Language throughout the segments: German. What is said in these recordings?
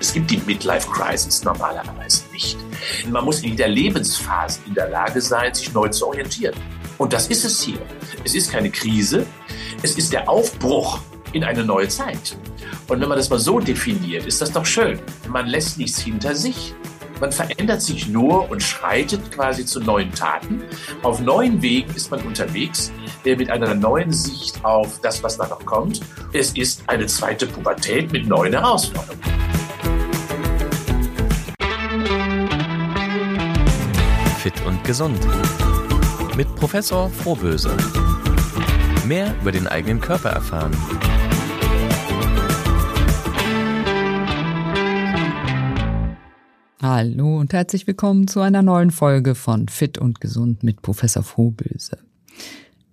Es gibt die Midlife Crisis normalerweise nicht. Man muss in jeder Lebensphase in der Lage sein, sich neu zu orientieren. Und das ist es hier. Es ist keine Krise, es ist der Aufbruch in eine neue Zeit. Und wenn man das mal so definiert, ist das doch schön. Man lässt nichts hinter sich. Man verändert sich nur und schreitet quasi zu neuen Taten. Auf neuen Wegen ist man unterwegs, mit einer neuen Sicht auf das, was da noch kommt. Es ist eine zweite Pubertät mit neuen Herausforderungen. Gesund. Mit Professor Frohböse. Mehr über den eigenen Körper erfahren. Hallo und herzlich willkommen zu einer neuen Folge von Fit und Gesund mit Professor Frohböse.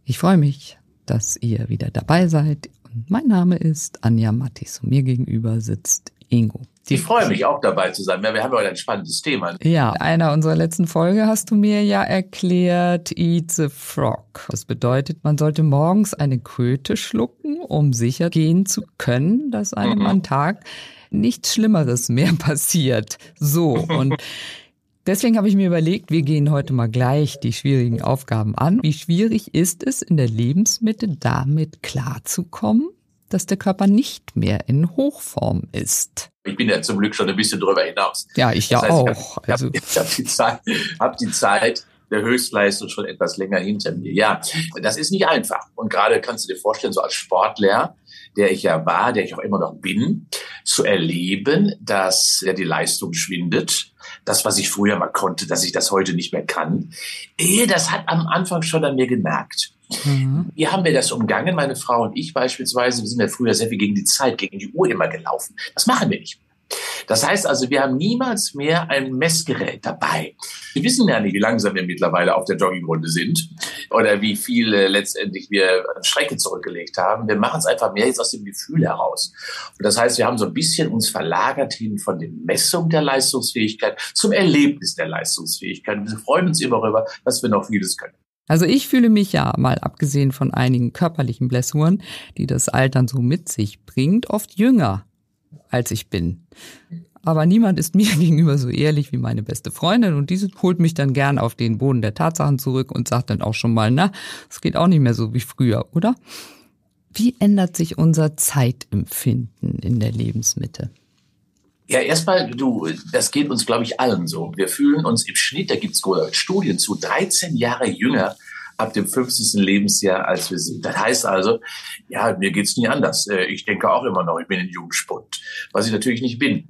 Ich freue mich, dass ihr wieder dabei seid. Und mein Name ist Anja Mattis und mir gegenüber sitzt Ingo. Ich freue mich auch dabei zu sein. Wir haben heute ein spannendes Thema. Ja, in einer unserer letzten Folge hast du mir ja erklärt, eat the frog. Das bedeutet, man sollte morgens eine Kröte schlucken, um sicher gehen zu können, dass einem mhm. am Tag nichts Schlimmeres mehr passiert. So, und deswegen habe ich mir überlegt, wir gehen heute mal gleich die schwierigen Aufgaben an. Wie schwierig ist es in der Lebensmitte damit klarzukommen? Dass der Körper nicht mehr in Hochform ist. Ich bin ja zum Glück schon ein bisschen drüber hinaus. Ja, ich ja das heißt, auch. Ich habe also. hab die, Zeit, hab die Zeit der Höchstleistung schon etwas länger hinter mir. Ja, das ist nicht einfach. Und gerade kannst du dir vorstellen, so als Sportler, der ich ja war, der ich auch immer noch bin, zu erleben, dass ja die Leistung schwindet. Das, was ich früher mal konnte, dass ich das heute nicht mehr kann. Das hat am Anfang schon an mir gemerkt. Mhm. Wie haben wir das umgangen, meine Frau und ich beispielsweise? Wir sind ja früher sehr viel gegen die Zeit, gegen die Uhr immer gelaufen. Das machen wir nicht. Das heißt also, wir haben niemals mehr ein Messgerät dabei. Wir wissen ja nicht, wie langsam wir mittlerweile auf der Joggingrunde sind oder wie viel äh, letztendlich wir an Strecke zurückgelegt haben. Wir machen es einfach mehr jetzt aus dem Gefühl heraus. Und das heißt, wir haben so ein bisschen uns verlagert hin von der Messung der Leistungsfähigkeit zum Erlebnis der Leistungsfähigkeit. Wir freuen uns immer darüber, dass wir noch vieles können. Also ich fühle mich ja, mal abgesehen von einigen körperlichen Blessuren, die das Altern so mit sich bringt, oft jünger als ich bin. Aber niemand ist mir gegenüber so ehrlich wie meine beste Freundin und diese holt mich dann gern auf den Boden der Tatsachen zurück und sagt dann auch schon mal, na, es geht auch nicht mehr so wie früher, oder? Wie ändert sich unser Zeitempfinden in der Lebensmitte? Ja, erstmal, du, das geht uns, glaube ich, allen so. Wir fühlen uns im Schnitt, da gibt es Studien zu, 13 Jahre jünger ab dem 50. Lebensjahr, als wir sind. Das heißt also, ja, mir geht's nie anders. Äh, ich denke auch immer noch, ich bin ein Jungspund, was ich natürlich nicht bin.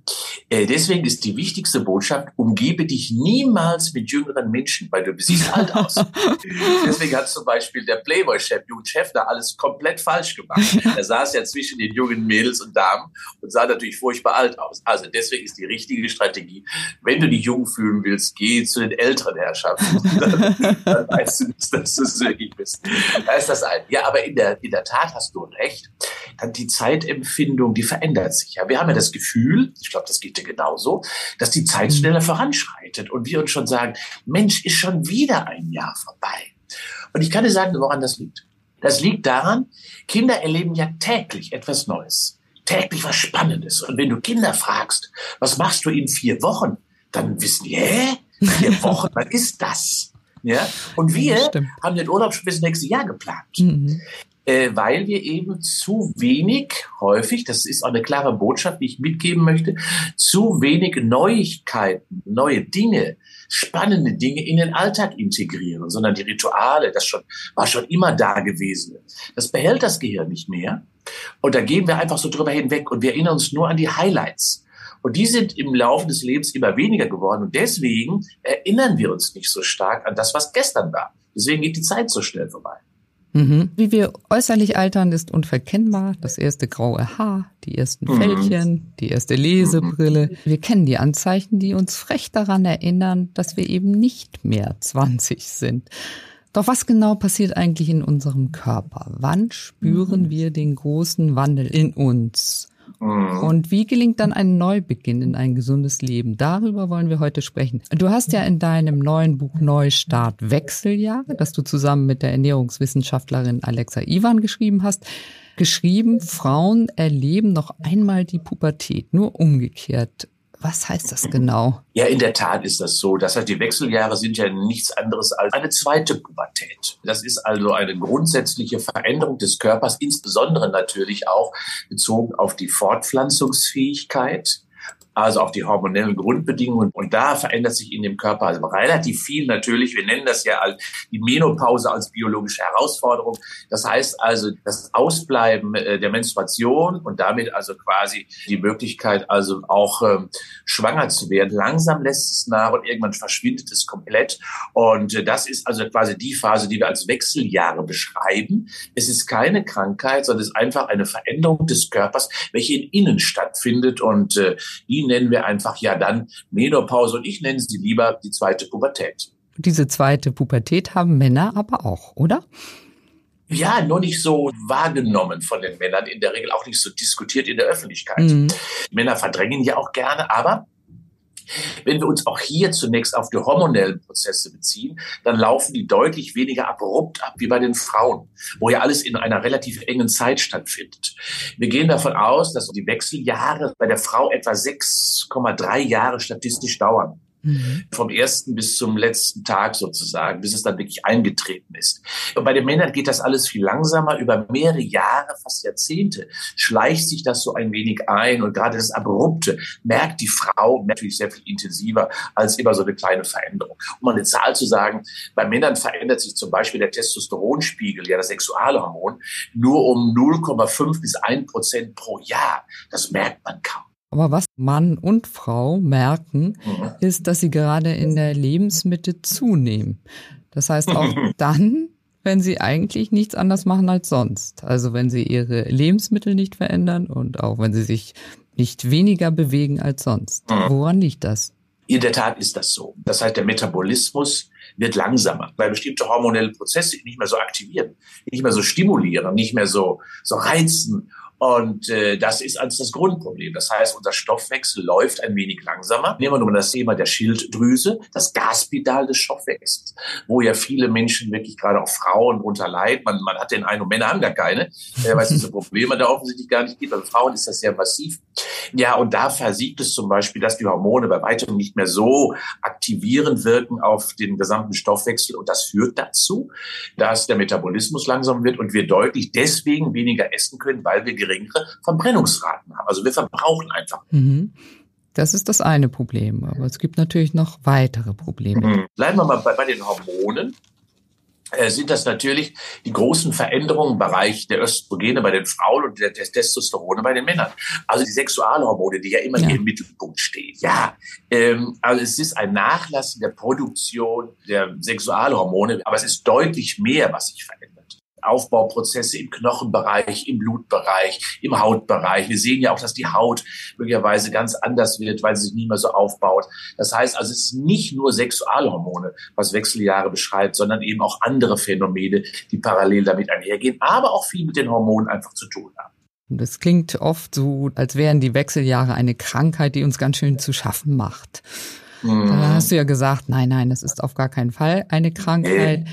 Äh, deswegen ist die wichtigste Botschaft, umgebe dich niemals mit jüngeren Menschen, weil du siehst alt aus. Deswegen hat zum Beispiel der Playboy-Chef, Jürgen Schäffner, alles komplett falsch gemacht. Er saß ja zwischen den jungen Mädels und Damen und sah natürlich furchtbar alt aus. Also deswegen ist die richtige Strategie, wenn du dich jung fühlen willst, geh zu den älteren Herrschaften. dann, dann weißt du, dass du wirklich bist. Da ist das ein. Ja, aber in der, in der Tat hast du recht. Dann die Zeitempfindung, die verändert sich. Ja, wir haben ja das Gefühl, ich glaube, das geht dir genauso, dass die Zeit schneller voranschreitet und wir uns schon sagen, Mensch, ist schon wieder ein Jahr vorbei. Und ich kann dir sagen, woran das liegt. Das liegt daran, Kinder erleben ja täglich etwas Neues. Täglich was Spannendes. Und wenn du Kinder fragst, was machst du in vier Wochen? Dann wissen die, hä? Vier Wochen, was ist das? Ja? Und wir haben den Urlaub schon bis nächstes Jahr geplant. Mhm. Äh, weil wir eben zu wenig häufig, das ist auch eine klare Botschaft, die ich mitgeben möchte, zu wenig Neuigkeiten, neue Dinge, spannende Dinge in den Alltag integrieren, sondern die Rituale, das schon, war schon immer da gewesen. Das behält das Gehirn nicht mehr. Und da gehen wir einfach so drüber hinweg und wir erinnern uns nur an die Highlights. Und die sind im Laufe des Lebens immer weniger geworden. Und deswegen erinnern wir uns nicht so stark an das, was gestern war. Deswegen geht die Zeit so schnell vorbei. Mhm. Wie wir äußerlich altern, ist unverkennbar. Das erste graue Haar, die ersten mhm. Fältchen, die erste Lesebrille. Mhm. Wir kennen die Anzeichen, die uns frech daran erinnern, dass wir eben nicht mehr 20 sind. Doch was genau passiert eigentlich in unserem Körper? Wann spüren mhm. wir den großen Wandel in uns? Mhm. Und wie gelingt dann ein Neubeginn in ein gesundes Leben? Darüber wollen wir heute sprechen. Du hast ja in deinem neuen Buch Neustart Wechseljahre, das du zusammen mit der Ernährungswissenschaftlerin Alexa Ivan geschrieben hast, geschrieben, Frauen erleben noch einmal die Pubertät, nur umgekehrt. Was heißt das genau? Ja, in der Tat ist das so. Das heißt, die Wechseljahre sind ja nichts anderes als eine zweite Pubertät. Das ist also eine grundsätzliche Veränderung des Körpers, insbesondere natürlich auch bezogen auf die Fortpflanzungsfähigkeit also auch die hormonellen Grundbedingungen. Und da verändert sich in dem Körper also relativ viel natürlich. Wir nennen das ja als die Menopause als biologische Herausforderung. Das heißt also das Ausbleiben äh, der Menstruation und damit also quasi die Möglichkeit also auch ähm, schwanger zu werden. Langsam lässt es nach und irgendwann verschwindet es komplett. Und äh, das ist also quasi die Phase, die wir als Wechseljahre beschreiben. Es ist keine Krankheit, sondern es ist einfach eine Veränderung des Körpers, welche in innen stattfindet und äh, die nennen wir einfach ja dann Menopause und ich nenne sie lieber die zweite Pubertät. Diese zweite Pubertät haben Männer aber auch, oder? ja, nur nicht so wahrgenommen von den Männern, in der Regel auch nicht so diskutiert in der Öffentlichkeit. Mhm. Männer verdrängen ja auch gerne, aber wenn wir uns auch hier zunächst auf die hormonellen Prozesse beziehen, dann laufen die deutlich weniger abrupt ab wie bei den Frauen, wo ja alles in einer relativ engen Zeit stattfindet. Wir gehen davon aus, dass die Wechseljahre bei der Frau etwa 6,3 Jahre statistisch dauern. Mhm. Vom ersten bis zum letzten Tag sozusagen, bis es dann wirklich eingetreten ist. Und bei den Männern geht das alles viel langsamer. Über mehrere Jahre, fast Jahrzehnte, schleicht sich das so ein wenig ein. Und gerade das Abrupte merkt die Frau natürlich sehr viel intensiver als immer so eine kleine Veränderung. Um eine Zahl zu sagen, bei Männern verändert sich zum Beispiel der Testosteronspiegel, ja das Sexualhormon, nur um 0,5 bis 1 Prozent pro Jahr. Das merkt man kaum. Aber was Mann und Frau merken, mhm. ist, dass sie gerade in der Lebensmitte zunehmen. Das heißt auch dann, wenn sie eigentlich nichts anders machen als sonst. Also wenn sie ihre Lebensmittel nicht verändern und auch wenn sie sich nicht weniger bewegen als sonst. Mhm. Woran liegt das? In der Tat ist das so. Das heißt, der Metabolismus wird langsamer, weil bestimmte hormonelle Prozesse nicht mehr so aktivieren, nicht mehr so stimulieren, nicht mehr so, so reizen und äh, das ist als das Grundproblem. Das heißt, unser Stoffwechsel läuft ein wenig langsamer. Nehmen wir nur mal das Thema der Schilddrüse, das Gaspedal des Stoffwechsels, wo ja viele Menschen, wirklich gerade auch Frauen, unterleiden. Man, man hat den Eindruck, Männer haben gar keine, äh, weil es diese Probleme da offensichtlich gar nicht gibt. Bei Frauen ist das sehr massiv. Ja, und da versiegt es zum Beispiel, dass die Hormone bei weitem nicht mehr so aktivierend wirken auf den gesamten Stoffwechsel. Und das führt dazu, dass der Metabolismus langsam wird und wir deutlich deswegen weniger essen können, weil wir geringere Verbrennungsraten haben. Also wir verbrauchen einfach. Mhm. Das ist das eine Problem. Aber es gibt natürlich noch weitere Probleme. Mhm. Bleiben wir mal bei, bei den Hormonen sind das natürlich die großen Veränderungen im Bereich der Östrogene bei den Frauen und der Testosterone bei den Männern. Also die Sexualhormone, die ja immer ja. im Mittelpunkt stehen. Ja, ähm, also es ist ein Nachlassen der Produktion der Sexualhormone, aber es ist deutlich mehr, was sich verändert. Aufbauprozesse im Knochenbereich, im Blutbereich, im Hautbereich. Wir sehen ja auch, dass die Haut möglicherweise ganz anders wird, weil sie sich nicht mehr so aufbaut. Das heißt also, es ist nicht nur Sexualhormone, was Wechseljahre beschreibt, sondern eben auch andere Phänomene, die parallel damit einhergehen, aber auch viel mit den Hormonen einfach zu tun haben. Das klingt oft so, als wären die Wechseljahre eine Krankheit, die uns ganz schön zu schaffen macht. Mhm. Da hast du ja gesagt, nein, nein, das ist auf gar keinen Fall eine Krankheit.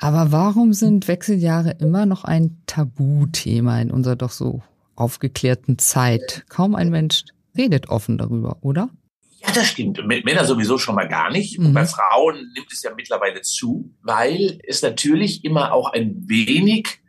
Aber warum sind Wechseljahre immer noch ein Tabuthema in unserer doch so aufgeklärten Zeit? Kaum ein Mensch redet offen darüber, oder? Ja, das stimmt. Mit Männern sowieso schon mal gar nicht. Mhm. Bei Frauen nimmt es ja mittlerweile zu, weil es natürlich immer auch ein wenig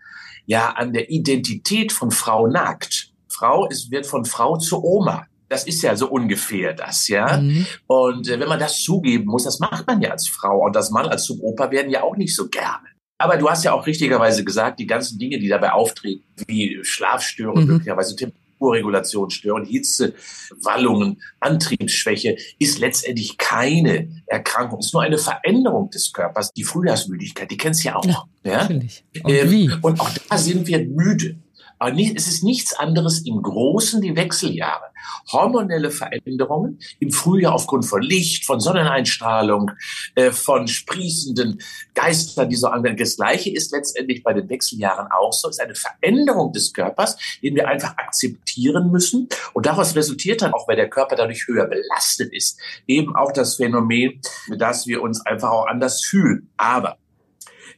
ja an der Identität von Frau nagt. Frau ist, wird von Frau zur Oma. Das ist ja so ungefähr das, ja. Mhm. Und äh, wenn man das zugeben muss, das macht man ja als Frau und das Mann als Suboper werden ja auch nicht so gerne. Aber du hast ja auch richtigerweise gesagt, die ganzen Dinge, die dabei auftreten, wie Schlafstörungen, mhm. möglicherweise Temperaturregulation stören, Hitze, Wallungen, Antriebsschwäche, ist letztendlich keine Erkrankung, ist nur eine Veränderung des Körpers. Die Frühjahrsmüdigkeit, die kennst du ja auch. Ja, ja? Und, ähm, und auch da sind wir müde. Aber es ist nichts anderes im Großen die Wechseljahre. Hormonelle Veränderungen im Frühjahr aufgrund von Licht, von Sonneneinstrahlung, äh, von sprießenden Geistern, die so anwenden. Das Gleiche ist letztendlich bei den Wechseljahren auch so. Es ist eine Veränderung des Körpers, den wir einfach akzeptieren müssen. Und daraus resultiert dann auch, weil der Körper dadurch höher belastet ist, eben auch das Phänomen, dass wir uns einfach auch anders fühlen. Aber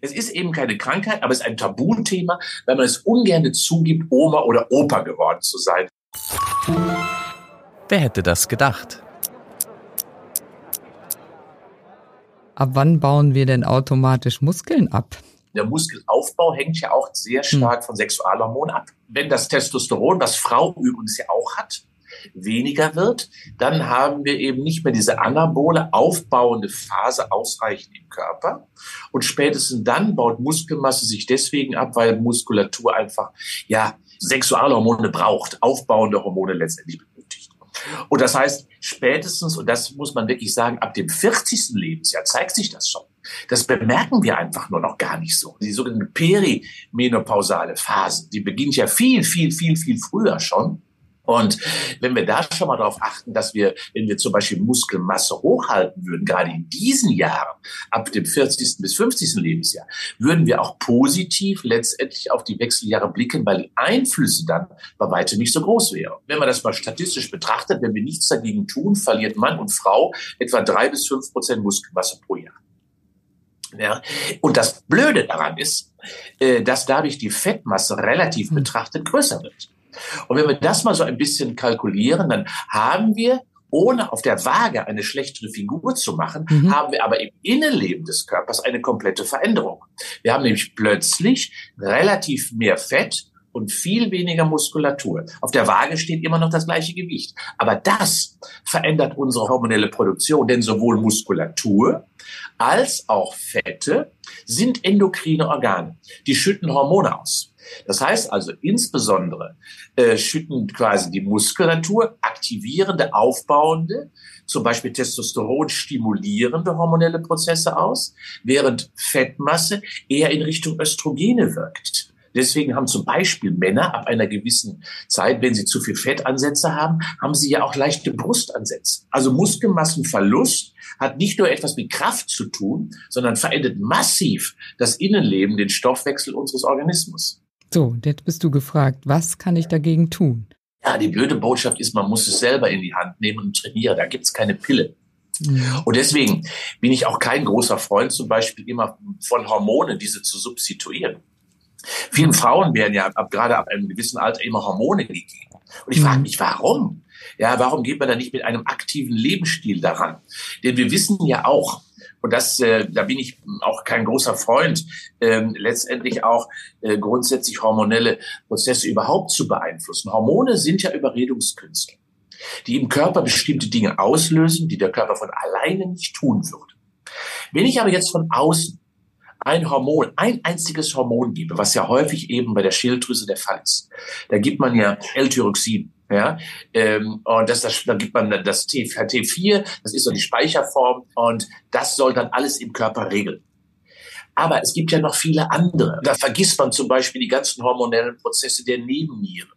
es ist eben keine Krankheit, aber es ist ein Tabuthema, weil man es ungern zugibt, Oma oder Opa geworden zu sein. Wer hätte das gedacht? Ab wann bauen wir denn automatisch Muskeln ab? Der Muskelaufbau hängt ja auch sehr stark hm. von Sexualhormonen ab. Wenn das Testosteron, was Frau übrigens ja auch hat, weniger wird, dann haben wir eben nicht mehr diese anabole, aufbauende Phase ausreichend im Körper. Und spätestens dann baut Muskelmasse sich deswegen ab, weil Muskulatur einfach, ja, Sexualhormone braucht, aufbauende Hormone letztendlich benötigt. Und das heißt, spätestens, und das muss man wirklich sagen, ab dem 40. Lebensjahr zeigt sich das schon. Das bemerken wir einfach nur noch gar nicht so. Die sogenannte perimenopausale Phase, die beginnt ja viel, viel, viel, viel früher schon. Und wenn wir da schon mal darauf achten, dass wir, wenn wir zum Beispiel Muskelmasse hochhalten würden, gerade in diesen Jahren, ab dem 40. bis 50. Lebensjahr, würden wir auch positiv letztendlich auf die Wechseljahre blicken, weil die Einflüsse dann bei weitem nicht so groß wären. Wenn man das mal statistisch betrachtet, wenn wir nichts dagegen tun, verliert Mann und Frau etwa drei bis fünf Prozent Muskelmasse pro Jahr. Ja. Und das Blöde daran ist, äh, dass dadurch die Fettmasse relativ hm. betrachtet größer wird. Und wenn wir das mal so ein bisschen kalkulieren, dann haben wir ohne auf der Waage eine schlechtere Figur zu machen, mhm. haben wir aber im Innenleben des Körpers eine komplette Veränderung. Wir haben nämlich plötzlich relativ mehr Fett und viel weniger Muskulatur. Auf der Waage steht immer noch das gleiche Gewicht. Aber das verändert unsere hormonelle Produktion, denn sowohl Muskulatur als auch Fette sind endokrine Organe. Die schütten Hormone aus. Das heißt also insbesondere äh, schütten quasi die Muskulatur aktivierende, aufbauende, zum Beispiel Testosteron stimulierende hormonelle Prozesse aus, während Fettmasse eher in Richtung Östrogene wirkt. Deswegen haben zum Beispiel Männer ab einer gewissen Zeit, wenn sie zu viel Fettansätze haben, haben sie ja auch leichte Brustansätze. Also Muskelmassenverlust hat nicht nur etwas mit Kraft zu tun, sondern verändert massiv das Innenleben, den Stoffwechsel unseres Organismus. So, jetzt bist du gefragt, was kann ich dagegen tun? Ja, die blöde Botschaft ist, man muss es selber in die Hand nehmen und trainieren. Da gibt's keine Pille. Mhm. Und deswegen bin ich auch kein großer Freund zum Beispiel immer von Hormonen, diese zu substituieren. Vielen Frauen werden ja ab, gerade ab einem gewissen Alter immer Hormone gegeben. Und ich frage mhm. mich, warum? Ja, warum geht man da nicht mit einem aktiven Lebensstil daran? Denn wir wissen ja auch, und das, äh, da bin ich auch kein großer Freund, ähm, letztendlich auch äh, grundsätzlich hormonelle Prozesse überhaupt zu beeinflussen. Hormone sind ja Überredungskünste, die im Körper bestimmte Dinge auslösen, die der Körper von alleine nicht tun würde. Wenn ich aber jetzt von außen ein Hormon, ein einziges Hormon gebe, was ja häufig eben bei der Schilddrüse der Fall ist, da gibt man ja L-Tyroxin. Ja, ähm, und das, das, dann gibt man das T, T4, das ist so die Speicherform und das soll dann alles im Körper regeln. Aber es gibt ja noch viele andere. Da vergisst man zum Beispiel die ganzen hormonellen Prozesse der Nebenniere.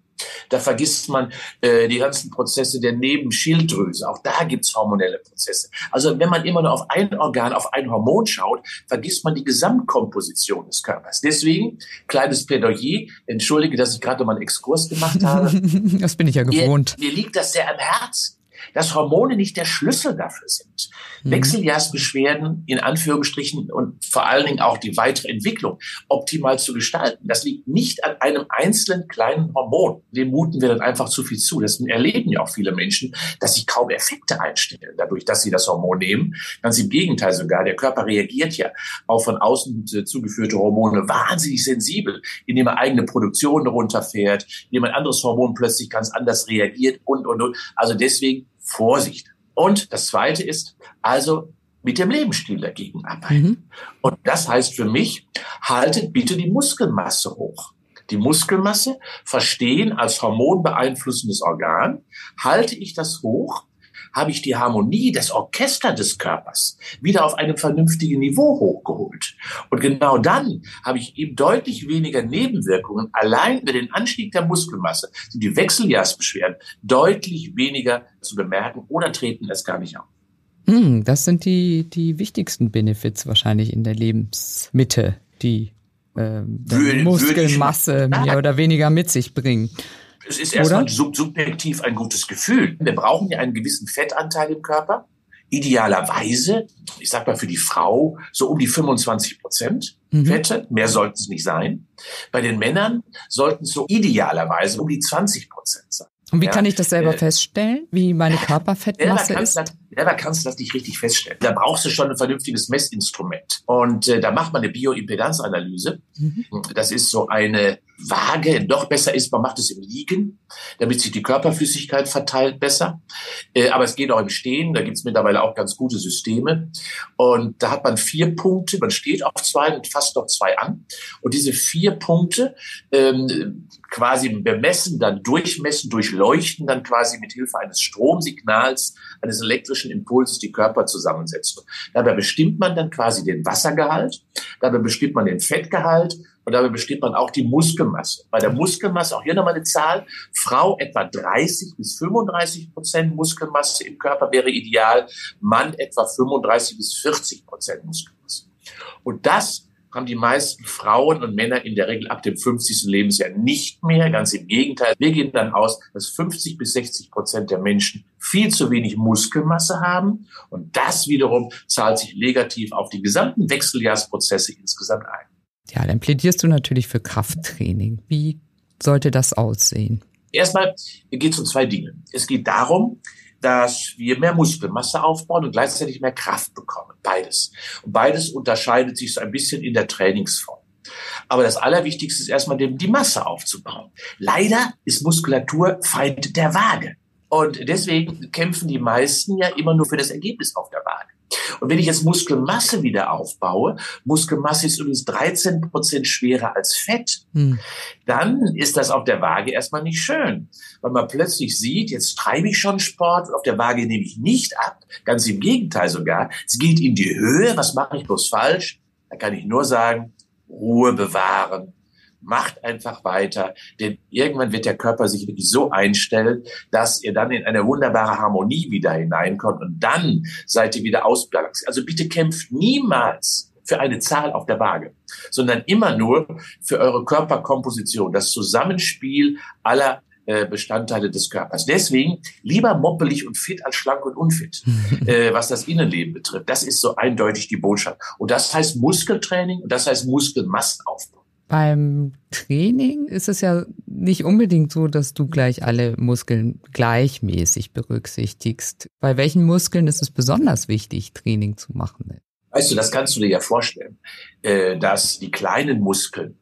Da vergisst man äh, die ganzen Prozesse der Nebenschilddrüse. Auch da gibt's hormonelle Prozesse. Also wenn man immer nur auf ein Organ, auf ein Hormon schaut, vergisst man die Gesamtkomposition des Körpers. Deswegen, kleines Plädoyer, entschuldige, dass ich gerade mal einen Exkurs gemacht habe. das bin ich ja gewohnt. Mir, mir liegt das sehr am Herzen dass Hormone nicht der Schlüssel dafür sind. Mhm. Wechseljahrsbeschwerden in Anführungsstrichen und vor allen Dingen auch die weitere Entwicklung optimal zu gestalten. Das liegt nicht an einem einzelnen kleinen Hormon. Dem muten wir dann einfach zu viel zu. Das erleben ja auch viele Menschen, dass sich kaum Effekte einstellen, dadurch, dass sie das Hormon nehmen. Ganz im Gegenteil sogar. Der Körper reagiert ja auf von außen zugeführte Hormone wahnsinnig sensibel, indem er eigene Produktion runterfährt, indem ein anderes Hormon plötzlich ganz anders reagiert und, und, und. Also deswegen Vorsicht. Und das Zweite ist also mit dem Lebensstil dagegen arbeiten. Mhm. Und das heißt für mich, haltet bitte die Muskelmasse hoch. Die Muskelmasse verstehen als hormonbeeinflussendes Organ. Halte ich das hoch, habe ich die Harmonie, das Orchester des Körpers wieder auf einem vernünftigen Niveau hochgeholt. Und genau dann habe ich eben deutlich weniger Nebenwirkungen. Allein über den Anstieg der Muskelmasse sind die Wechseljahrsbeschwerden deutlich weniger zu bemerken oder treten es gar nicht auf. Hm, das sind die, die wichtigsten Benefits wahrscheinlich in der Lebensmitte, die äh, Muskelmasse mehr oder weniger mit sich bringen. Es ist erstmal sub subjektiv ein gutes Gefühl. Wir brauchen ja einen gewissen Fettanteil im Körper. Idealerweise, ich sag mal für die Frau, so um die 25 Prozent mhm. Fette. Mehr sollten es nicht sein. Bei den Männern sollten es so idealerweise um die 20 Prozent sein. Und wie ja, kann ich das selber äh, feststellen, wie meine Körperfettmasse ist? selber kannst du das nicht richtig feststellen. Da brauchst du schon ein vernünftiges Messinstrument. Und äh, da macht man eine Bioimpedanzanalyse. Mhm. Das ist so eine Waage. Noch besser ist, man macht es im Liegen, damit sich die Körperflüssigkeit verteilt besser. Äh, aber es geht auch im Stehen. Da gibt es mittlerweile auch ganz gute Systeme. Und da hat man vier Punkte. Man steht auf zwei und fasst noch zwei an. Und diese vier Punkte ähm, quasi bemessen, dann durchmessen, durchleuchten dann quasi mit Hilfe eines Stromsignals, eines elektrischen Impulses die Körperzusammensetzung. Dabei bestimmt man dann quasi den Wassergehalt, dabei bestimmt man den Fettgehalt und dabei bestimmt man auch die Muskelmasse. Bei der Muskelmasse, auch hier nochmal eine Zahl, Frau etwa 30 bis 35 Prozent Muskelmasse im Körper wäre ideal, Mann etwa 35 bis 40 Prozent Muskelmasse. Und das haben die meisten Frauen und Männer in der Regel ab dem 50. Lebensjahr nicht mehr. Ganz im Gegenteil. Wir gehen dann aus, dass 50 bis 60 Prozent der Menschen viel zu wenig Muskelmasse haben. Und das wiederum zahlt sich negativ auf die gesamten Wechseljahrsprozesse insgesamt ein. Ja, dann plädierst du natürlich für Krafttraining. Wie sollte das aussehen? Erstmal geht es um zwei Dinge. Es geht darum, dass wir mehr Muskelmasse aufbauen und gleichzeitig mehr Kraft bekommen. Beides. Und beides unterscheidet sich so ein bisschen in der Trainingsform. Aber das Allerwichtigste ist erstmal die Masse aufzubauen. Leider ist Muskulatur Feind der Waage. Und deswegen kämpfen die meisten ja immer nur für das Ergebnis auf der Waage. Und wenn ich jetzt Muskelmasse wieder aufbaue, Muskelmasse ist übrigens 13 Prozent schwerer als Fett, hm. dann ist das auf der Waage erstmal nicht schön. Weil man plötzlich sieht, jetzt treibe ich schon Sport und auf der Waage nehme ich nicht ab. Ganz im Gegenteil sogar. Es geht in die Höhe. Was mache ich bloß falsch? Da kann ich nur sagen, Ruhe bewahren, macht einfach weiter, denn irgendwann wird der Körper sich wirklich so einstellen, dass ihr dann in eine wunderbare Harmonie wieder hineinkommt und dann seid ihr wieder ausbalanciert. Also bitte kämpft niemals für eine Zahl auf der Waage, sondern immer nur für eure Körperkomposition, das Zusammenspiel aller äh, Bestandteile des Körpers. Deswegen lieber moppelig und fit als schlank und unfit, äh, was das Innenleben betrifft. Das ist so eindeutig die Botschaft. Und das heißt Muskeltraining und das heißt Muskelmassenaufbau. Beim Training ist es ja nicht unbedingt so, dass du gleich alle Muskeln gleichmäßig berücksichtigst. Bei welchen Muskeln ist es besonders wichtig, Training zu machen? Weißt du, das kannst du dir ja vorstellen, äh, dass die kleinen Muskeln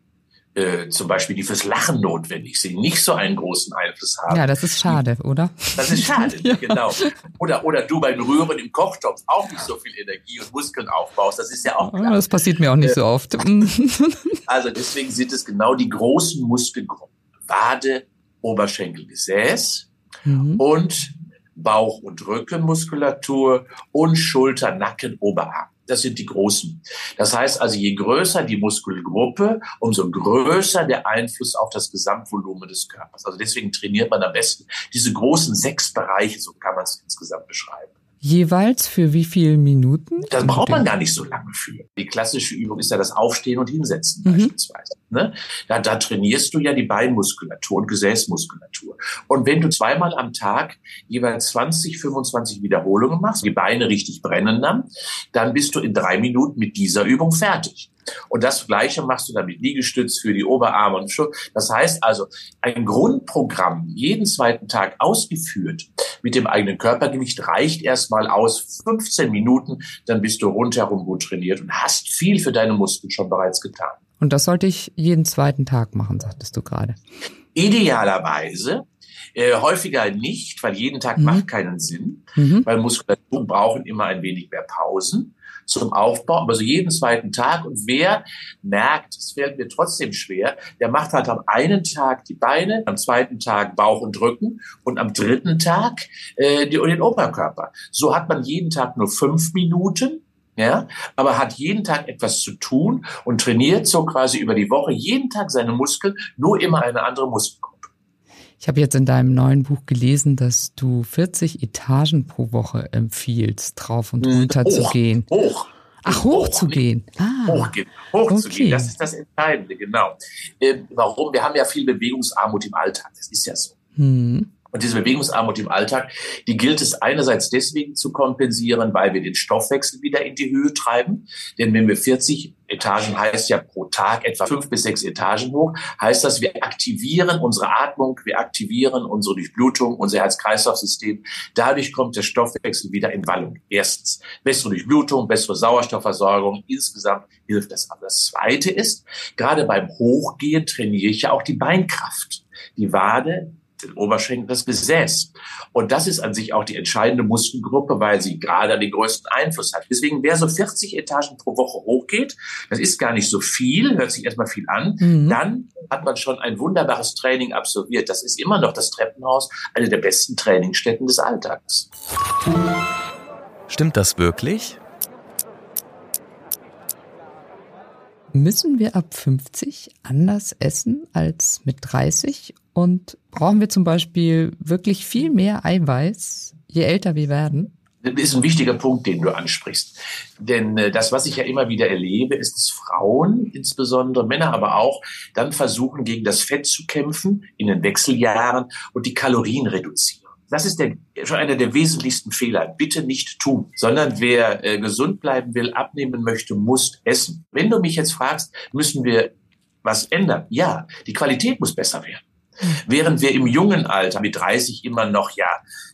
äh, zum Beispiel, die fürs Lachen notwendig sind, nicht so einen großen Einfluss haben. Ja, das ist schade, oder? Das ist schade, ja. genau. Oder, oder du beim Rühren im Kochtopf auch nicht so viel Energie und Muskeln aufbaust, das ist ja auch klar. Das passiert mir auch nicht äh, so oft. also deswegen sind es genau die großen Muskelgruppen. Wade, Oberschenkel, Gesäß mhm. und Bauch- und Rückenmuskulatur und Schulter, Nacken, Oberarm. Das sind die großen. Das heißt also, je größer die Muskelgruppe, umso größer der Einfluss auf das Gesamtvolumen des Körpers. Also deswegen trainiert man am besten diese großen sechs Bereiche, so kann man es insgesamt beschreiben. Jeweils für wie viele Minuten? Da braucht man gar nicht so lange für. Die klassische Übung ist ja das Aufstehen und Hinsetzen mhm. beispielsweise. Ne? Da, da trainierst du ja die Beinmuskulatur und Gesäßmuskulatur. Und wenn du zweimal am Tag jeweils 20, 25 Wiederholungen machst, die Beine richtig brennen dann, dann bist du in drei Minuten mit dieser Übung fertig. Und das Gleiche machst du dann mit Liegestütz für die Oberarme und Schulter. Das heißt also, ein Grundprogramm jeden zweiten Tag ausgeführt mit dem eigenen Körpergewicht reicht erstmal aus 15 Minuten, dann bist du rundherum gut trainiert und hast viel für deine Muskeln schon bereits getan. Und das sollte ich jeden zweiten Tag machen, sagtest du gerade. Idealerweise äh, häufiger nicht, weil jeden Tag mhm. macht keinen Sinn, mhm. weil Muskulatur brauchen immer ein wenig mehr Pausen zum Aufbau, aber so jeden zweiten Tag. Und wer merkt, es fällt mir trotzdem schwer, der macht halt am einen Tag die Beine, am zweiten Tag Bauch und Rücken und am dritten Tag äh, die, den Oberkörper. So hat man jeden Tag nur fünf Minuten ja, aber hat jeden Tag etwas zu tun und trainiert so quasi über die Woche jeden Tag seine Muskeln, nur immer eine andere Muskelgruppe. Ich habe jetzt in deinem neuen Buch gelesen, dass du 40 Etagen pro Woche empfiehlst, drauf und hm, runter hoch, zu gehen. Hoch. Ach, hoch, hoch zu gehen. Ah, hochgehen. Hoch okay. zu gehen. Das ist das Entscheidende, genau. Ähm, warum? Wir haben ja viel Bewegungsarmut im Alltag. Das ist ja so. Hm. Und diese Bewegungsarmut im Alltag, die gilt es einerseits deswegen zu kompensieren, weil wir den Stoffwechsel wieder in die Höhe treiben. Denn wenn wir 40 Etagen heißt ja pro Tag etwa fünf bis sechs Etagen hoch, heißt das, wir aktivieren unsere Atmung, wir aktivieren unsere Durchblutung, unser Herz-Kreislauf-System. Dadurch kommt der Stoffwechsel wieder in Wallung. Erstens, bessere Durchblutung, bessere Sauerstoffversorgung. Insgesamt hilft das. Aber das Zweite ist, gerade beim Hochgehen trainiere ich ja auch die Beinkraft. Die Wade den Oberschenkel, das Gesäß. Und das ist an sich auch die entscheidende Muskelgruppe, weil sie gerade den größten Einfluss hat. Deswegen, wer so 40 Etagen pro Woche hochgeht, das ist gar nicht so viel, hört sich erstmal viel an, mhm. dann hat man schon ein wunderbares Training absolviert. Das ist immer noch das Treppenhaus, eine der besten Trainingsstätten des Alltags. Stimmt das wirklich? Müssen wir ab 50 anders essen als mit 30? Und brauchen wir zum Beispiel wirklich viel mehr Eiweiß, je älter wir werden? Das ist ein wichtiger Punkt, den du ansprichst. Denn äh, das, was ich ja immer wieder erlebe, ist, dass Frauen, insbesondere Männer aber auch, dann versuchen, gegen das Fett zu kämpfen in den Wechseljahren und die Kalorien reduzieren. Das ist der, schon einer der wesentlichsten Fehler. Bitte nicht tun, sondern wer äh, gesund bleiben will, abnehmen möchte, muss essen. Wenn du mich jetzt fragst, müssen wir was ändern? Ja, die Qualität muss besser werden. Während wir im jungen Alter mit 30 immer noch ja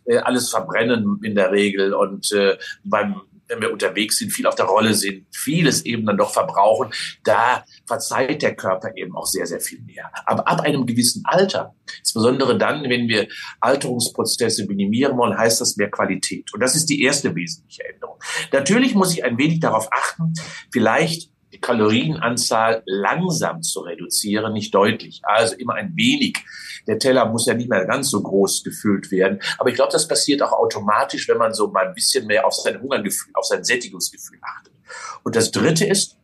äh, alles verbrennen in der Regel und äh, beim wenn wir unterwegs sind, viel auf der Rolle sind, vieles eben dann doch verbrauchen, da verzeiht der Körper eben auch sehr, sehr viel mehr. Aber ab einem gewissen Alter, insbesondere dann, wenn wir Alterungsprozesse minimieren wollen, heißt das mehr Qualität. Und das ist die erste wesentliche Änderung. Natürlich muss ich ein wenig darauf achten, vielleicht Kalorienanzahl langsam zu reduzieren, nicht deutlich. Also immer ein wenig. Der Teller muss ja nicht mehr ganz so groß gefüllt werden. Aber ich glaube, das passiert auch automatisch, wenn man so mal ein bisschen mehr auf sein Hungergefühl, auf sein Sättigungsgefühl achtet. Und das Dritte ist,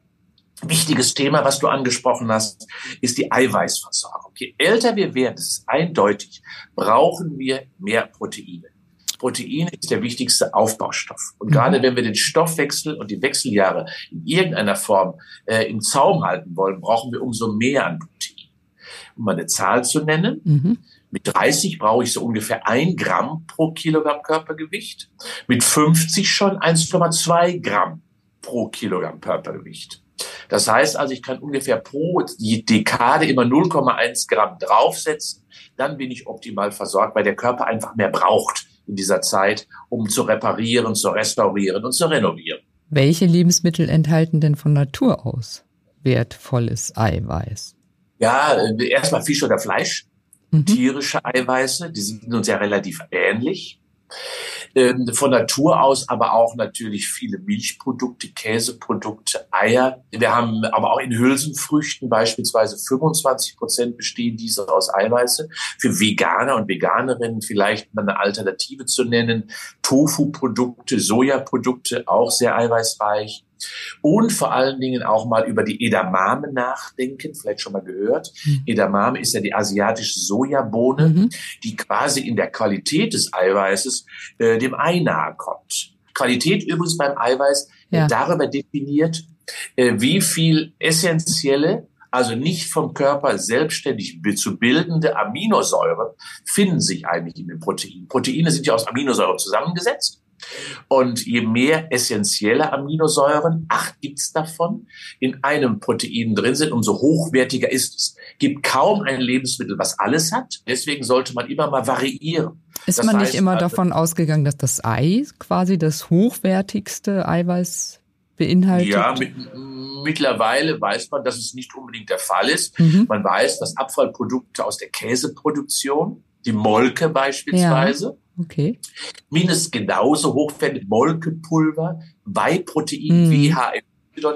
wichtiges Thema, was du angesprochen hast, ist die Eiweißversorgung. Je älter wir werden, das ist eindeutig, brauchen wir mehr Proteine. Protein ist der wichtigste Aufbaustoff. Und mhm. gerade wenn wir den Stoffwechsel und die Wechseljahre in irgendeiner Form äh, im Zaum halten wollen, brauchen wir umso mehr an Protein. Um mal eine Zahl zu nennen, mhm. mit 30 brauche ich so ungefähr ein Gramm pro Kilogramm Körpergewicht, mit 50 schon 1,2 Gramm pro Kilogramm Körpergewicht. Das heißt also, ich kann ungefähr pro Dekade immer 0,1 Gramm draufsetzen. Dann bin ich optimal versorgt, weil der Körper einfach mehr braucht in dieser Zeit, um zu reparieren, zu restaurieren und zu renovieren. Welche Lebensmittel enthalten denn von Natur aus wertvolles Eiweiß? Ja, äh, erstmal Fisch oder Fleisch, mhm. tierische Eiweiße, die sind uns ja relativ ähnlich. Ähm, von Natur aus aber auch natürlich viele Milchprodukte, Käseprodukte, Eier. Wir haben aber auch in Hülsenfrüchten beispielsweise 25 Prozent bestehen diese aus Eiweiße. Für Veganer und Veganerinnen vielleicht mal eine Alternative zu nennen. Tofu-Produkte, Sojaprodukte, auch sehr eiweißreich. Und vor allen Dingen auch mal über die Edamame nachdenken, vielleicht schon mal gehört. Mhm. Edamame ist ja die asiatische Sojabohne, mhm. die quasi in der Qualität des Eiweißes äh, dem Ei nahe kommt. Qualität übrigens beim Eiweiß ja. darüber definiert, äh, wie viel essentielle also nicht vom Körper selbstständig zu bildende Aminosäuren finden sich eigentlich in den Proteinen. Proteine sind ja aus Aminosäuren zusammengesetzt. Und je mehr essentielle Aminosäuren, acht gibt's davon, in einem Protein drin sind, umso hochwertiger ist es. Gibt kaum ein Lebensmittel, was alles hat. Deswegen sollte man immer mal variieren. Ist das man nicht immer also, davon ausgegangen, dass das Ei quasi das hochwertigste Eiweiß beinhaltet? Ja, mit, mittlerweile weiß man, dass es nicht unbedingt der Fall ist. Mhm. Man weiß, dass Abfallprodukte aus der Käseproduktion, die Molke beispielsweise, ja Okay. Mindestens genauso hochwertig Molkenpulver, Whey-Protein, mhm. WHY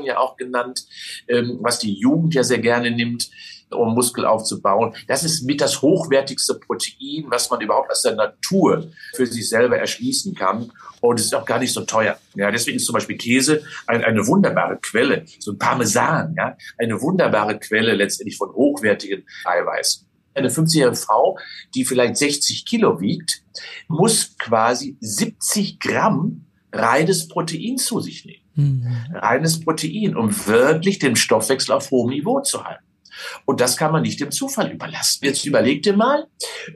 ja auch genannt, ähm, was die Jugend ja sehr gerne nimmt um Muskel aufzubauen. Das ist mit das hochwertigste Protein, was man überhaupt aus der Natur für sich selber erschließen kann. Und es ist auch gar nicht so teuer. Ja, deswegen ist zum Beispiel Käse ein, eine wunderbare Quelle, so ein Parmesan, ja, eine wunderbare Quelle letztendlich von hochwertigen Eiweißen. Eine 50-jährige Frau, die vielleicht 60 Kilo wiegt, muss quasi 70 Gramm reines Protein zu sich nehmen. Mhm. Reines Protein, um wirklich den Stoffwechsel auf hohem Niveau zu halten. Und das kann man nicht dem Zufall überlassen. Jetzt überleg dir mal,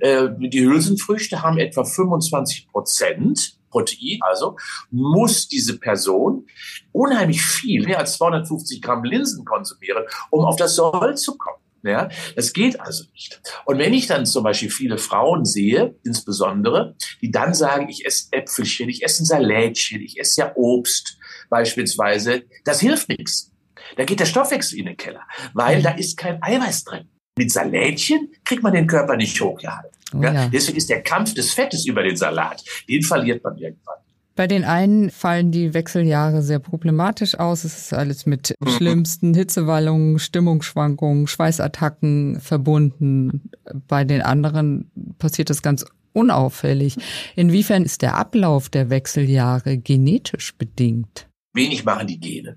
äh, die Hülsenfrüchte haben etwa 25 Prozent Protein, also muss diese Person unheimlich viel, mehr als 250 Gramm Linsen konsumieren, um auf das Soll zu kommen. Ja, das geht also nicht. Und wenn ich dann zum Beispiel viele Frauen sehe, insbesondere, die dann sagen, ich esse Äpfelchen, ich esse ein Salätchen, ich esse ja Obst beispielsweise, das hilft nichts. Da geht der Stoffwechsel in den Keller, weil mhm. da ist kein Eiweiß drin. Mit Salätchen kriegt man den Körper nicht hochgehalten. Oh, ja. Deswegen ist der Kampf des Fettes über den Salat, den verliert man irgendwann. Bei den einen fallen die Wechseljahre sehr problematisch aus. Es ist alles mit mhm. schlimmsten Hitzewallungen, Stimmungsschwankungen, Schweißattacken verbunden. Bei den anderen passiert das ganz unauffällig. Inwiefern ist der Ablauf der Wechseljahre genetisch bedingt? Wenig machen die Gene.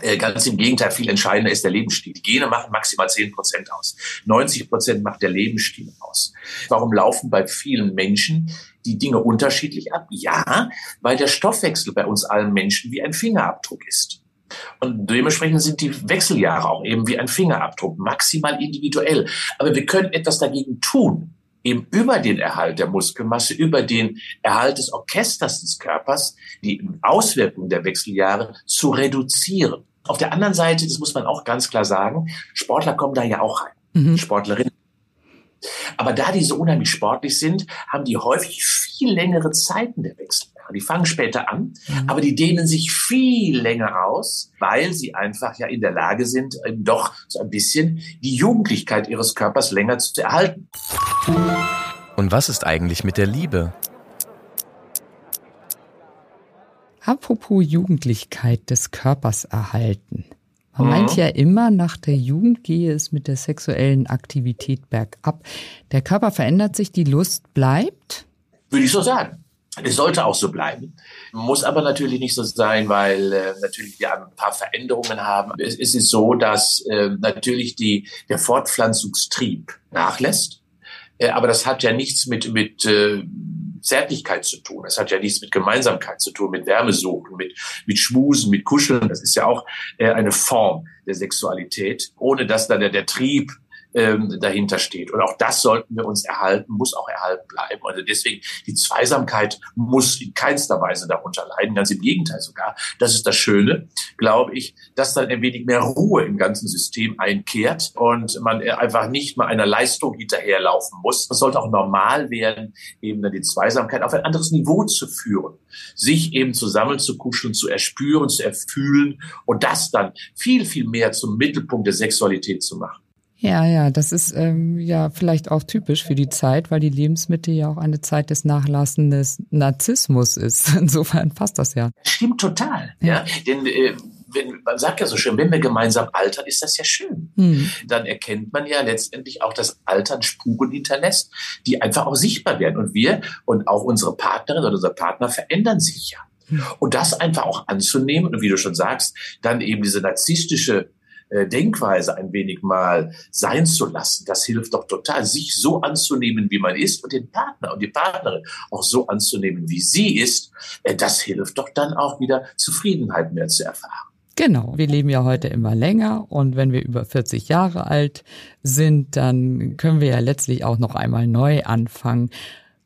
Äh, ganz im Gegenteil, viel entscheidender ist der Lebensstil. Die Gene machen maximal 10 Prozent aus. 90 Prozent macht der Lebensstil aus. Warum laufen bei vielen Menschen die Dinge unterschiedlich ab? Ja, weil der Stoffwechsel bei uns allen Menschen wie ein Fingerabdruck ist. Und dementsprechend sind die Wechseljahre auch eben wie ein Fingerabdruck, maximal individuell. Aber wir können etwas dagegen tun eben über den Erhalt der Muskelmasse, über den Erhalt des Orchesters des Körpers, die Auswirkungen der Wechseljahre zu reduzieren. Auf der anderen Seite, das muss man auch ganz klar sagen, Sportler kommen da ja auch rein. Mhm. Sportlerinnen. Aber da die so unheimlich sportlich sind, haben die häufig viel längere Zeiten der Wechsel. Die fangen später an, mhm. aber die dehnen sich viel länger aus, weil sie einfach ja in der Lage sind, doch so ein bisschen die Jugendlichkeit ihres Körpers länger zu erhalten. Und was ist eigentlich mit der Liebe? Apropos Jugendlichkeit des Körpers erhalten. Man mhm. meint ja immer, nach der Jugend gehe es mit der sexuellen Aktivität bergab. Der Körper verändert sich, die Lust bleibt? Würde ich so sagen. Es sollte auch so bleiben, muss aber natürlich nicht so sein, weil äh, natürlich wir ein paar Veränderungen haben. Es, es ist so, dass äh, natürlich die, der Fortpflanzungstrieb nachlässt, aber das hat ja nichts mit, mit äh, Zärtlichkeit zu tun. Das hat ja nichts mit Gemeinsamkeit zu tun, mit Wärmesuchen, mit, mit Schmusen, mit Kuscheln. Das ist ja auch äh, eine Form der Sexualität, ohne dass dann der, der Trieb ähm, dahinter steht. Und auch das sollten wir uns erhalten, muss auch erhalten bleiben. Also deswegen, die Zweisamkeit muss in keinster Weise darunter leiden. Ganz im Gegenteil sogar. Das ist das Schöne, glaube ich, dass dann ein wenig mehr Ruhe im ganzen System einkehrt und man einfach nicht mal einer Leistung hinterherlaufen muss. Es sollte auch normal werden, eben dann die Zweisamkeit auf ein anderes Niveau zu führen. Sich eben zusammen zu kuscheln, zu erspüren, zu erfühlen und das dann viel, viel mehr zum Mittelpunkt der Sexualität zu machen. Ja, ja, das ist ähm, ja vielleicht auch typisch für die Zeit, weil die Lebensmittel ja auch eine Zeit des nachlassenden Narzissmus ist. Insofern passt das ja. Stimmt total. Ja, ja. denn äh, wenn, man sagt ja so schön, wenn wir gemeinsam altern, ist das ja schön. Hm. Dann erkennt man ja letztendlich auch, dass Altern Spuren hinterlässt, die einfach auch sichtbar werden. Und wir und auch unsere Partnerin oder unser Partner verändern sich ja. Hm. Und das einfach auch anzunehmen und wie du schon sagst, dann eben diese narzisstische Denkweise ein wenig mal sein zu lassen, das hilft doch total, sich so anzunehmen, wie man ist und den Partner und die Partnerin auch so anzunehmen, wie sie ist. Äh, das hilft doch dann auch wieder Zufriedenheit mehr zu erfahren. Genau, wir leben ja heute immer länger und wenn wir über 40 Jahre alt sind, dann können wir ja letztlich auch noch einmal neu anfangen.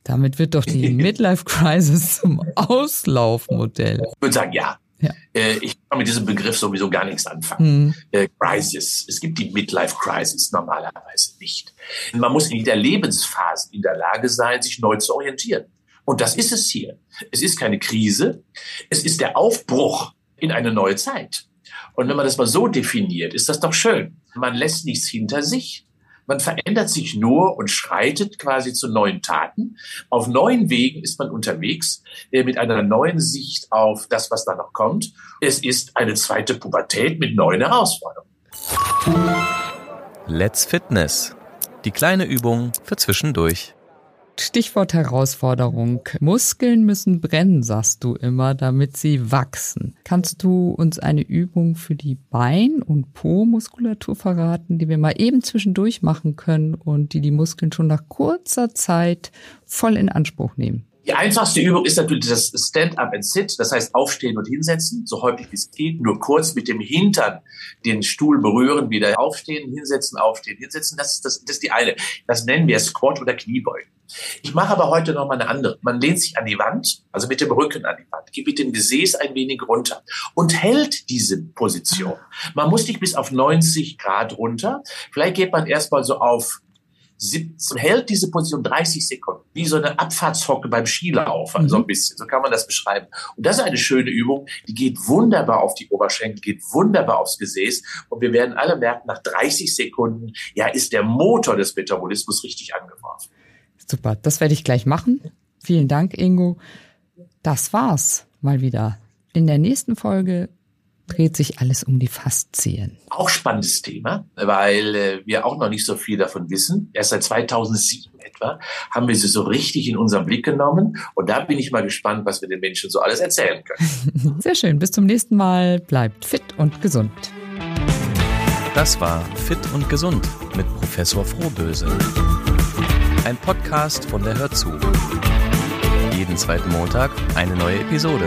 Damit wird doch die Midlife Crisis zum Auslaufmodell. Ich würde sagen, ja. Ja. Äh, ich kann mit diesem Begriff sowieso gar nichts anfangen. Mhm. Äh, Crisis. Es gibt die Midlife Crisis normalerweise nicht. Man muss in jeder Lebensphase in der Lage sein, sich neu zu orientieren. Und das ist es hier. Es ist keine Krise. Es ist der Aufbruch in eine neue Zeit. Und wenn man das mal so definiert, ist das doch schön. Man lässt nichts hinter sich, Man verändert sich nur und schreitet quasi zu neuen Taten. Auf neuen Wegen ist man unterwegs äh, mit einer neuen Sicht auf das, was da noch kommt. Es ist eine zweite Pubertät mit neuen Herausforderungen. Let's Fitness. Die kleine Übung für zwischendurch. Stichwort Herausforderung. Muskeln müssen brennen, sagst du immer, damit sie wachsen. Kannst du uns eine Übung für die Bein- und Po-Muskulatur verraten, die wir mal eben zwischendurch machen können und die die Muskeln schon nach kurzer Zeit voll in Anspruch nehmen? Die einfachste Übung ist natürlich das Stand-up and Sit, das heißt aufstehen und hinsetzen, so häufig wie es geht, nur kurz mit dem Hintern den Stuhl berühren, wieder aufstehen, hinsetzen, aufstehen, hinsetzen. Das ist, das, das ist die eine. Das nennen wir Squat oder Kniebeugen. Ich mache aber heute noch mal eine andere. Man lehnt sich an die Wand, also mit dem Rücken an die Wand, geht mit dem Gesäß ein wenig runter und hält diese Position. Man muss nicht bis auf 90 Grad runter. Vielleicht geht man erstmal so auf 17, hält diese Position 30 Sekunden, wie so eine Abfahrtshocke beim Skilaufen, mhm. so ein bisschen. So kann man das beschreiben. Und das ist eine schöne Übung, die geht wunderbar auf die Oberschenkel, geht wunderbar aufs Gesäß. Und wir werden alle merken, nach 30 Sekunden, ja, ist der Motor des Metabolismus richtig angeworfen. Super, das werde ich gleich machen. Vielen Dank, Ingo. Das war's mal wieder. In der nächsten Folge dreht sich alles um die Faszien. Auch spannendes Thema, weil äh, wir auch noch nicht so viel davon wissen. Erst seit 2007 etwa haben wir sie so richtig in unseren Blick genommen. Und da bin ich mal gespannt, was wir den Menschen so alles erzählen können. Sehr schön. Bis zum nächsten Mal. Bleibt fit und gesund. Das war Fit und Gesund mit Professor Frohböse. Ein Podcast von der Hörzu. Jeden zweiten Montag eine neue Episode.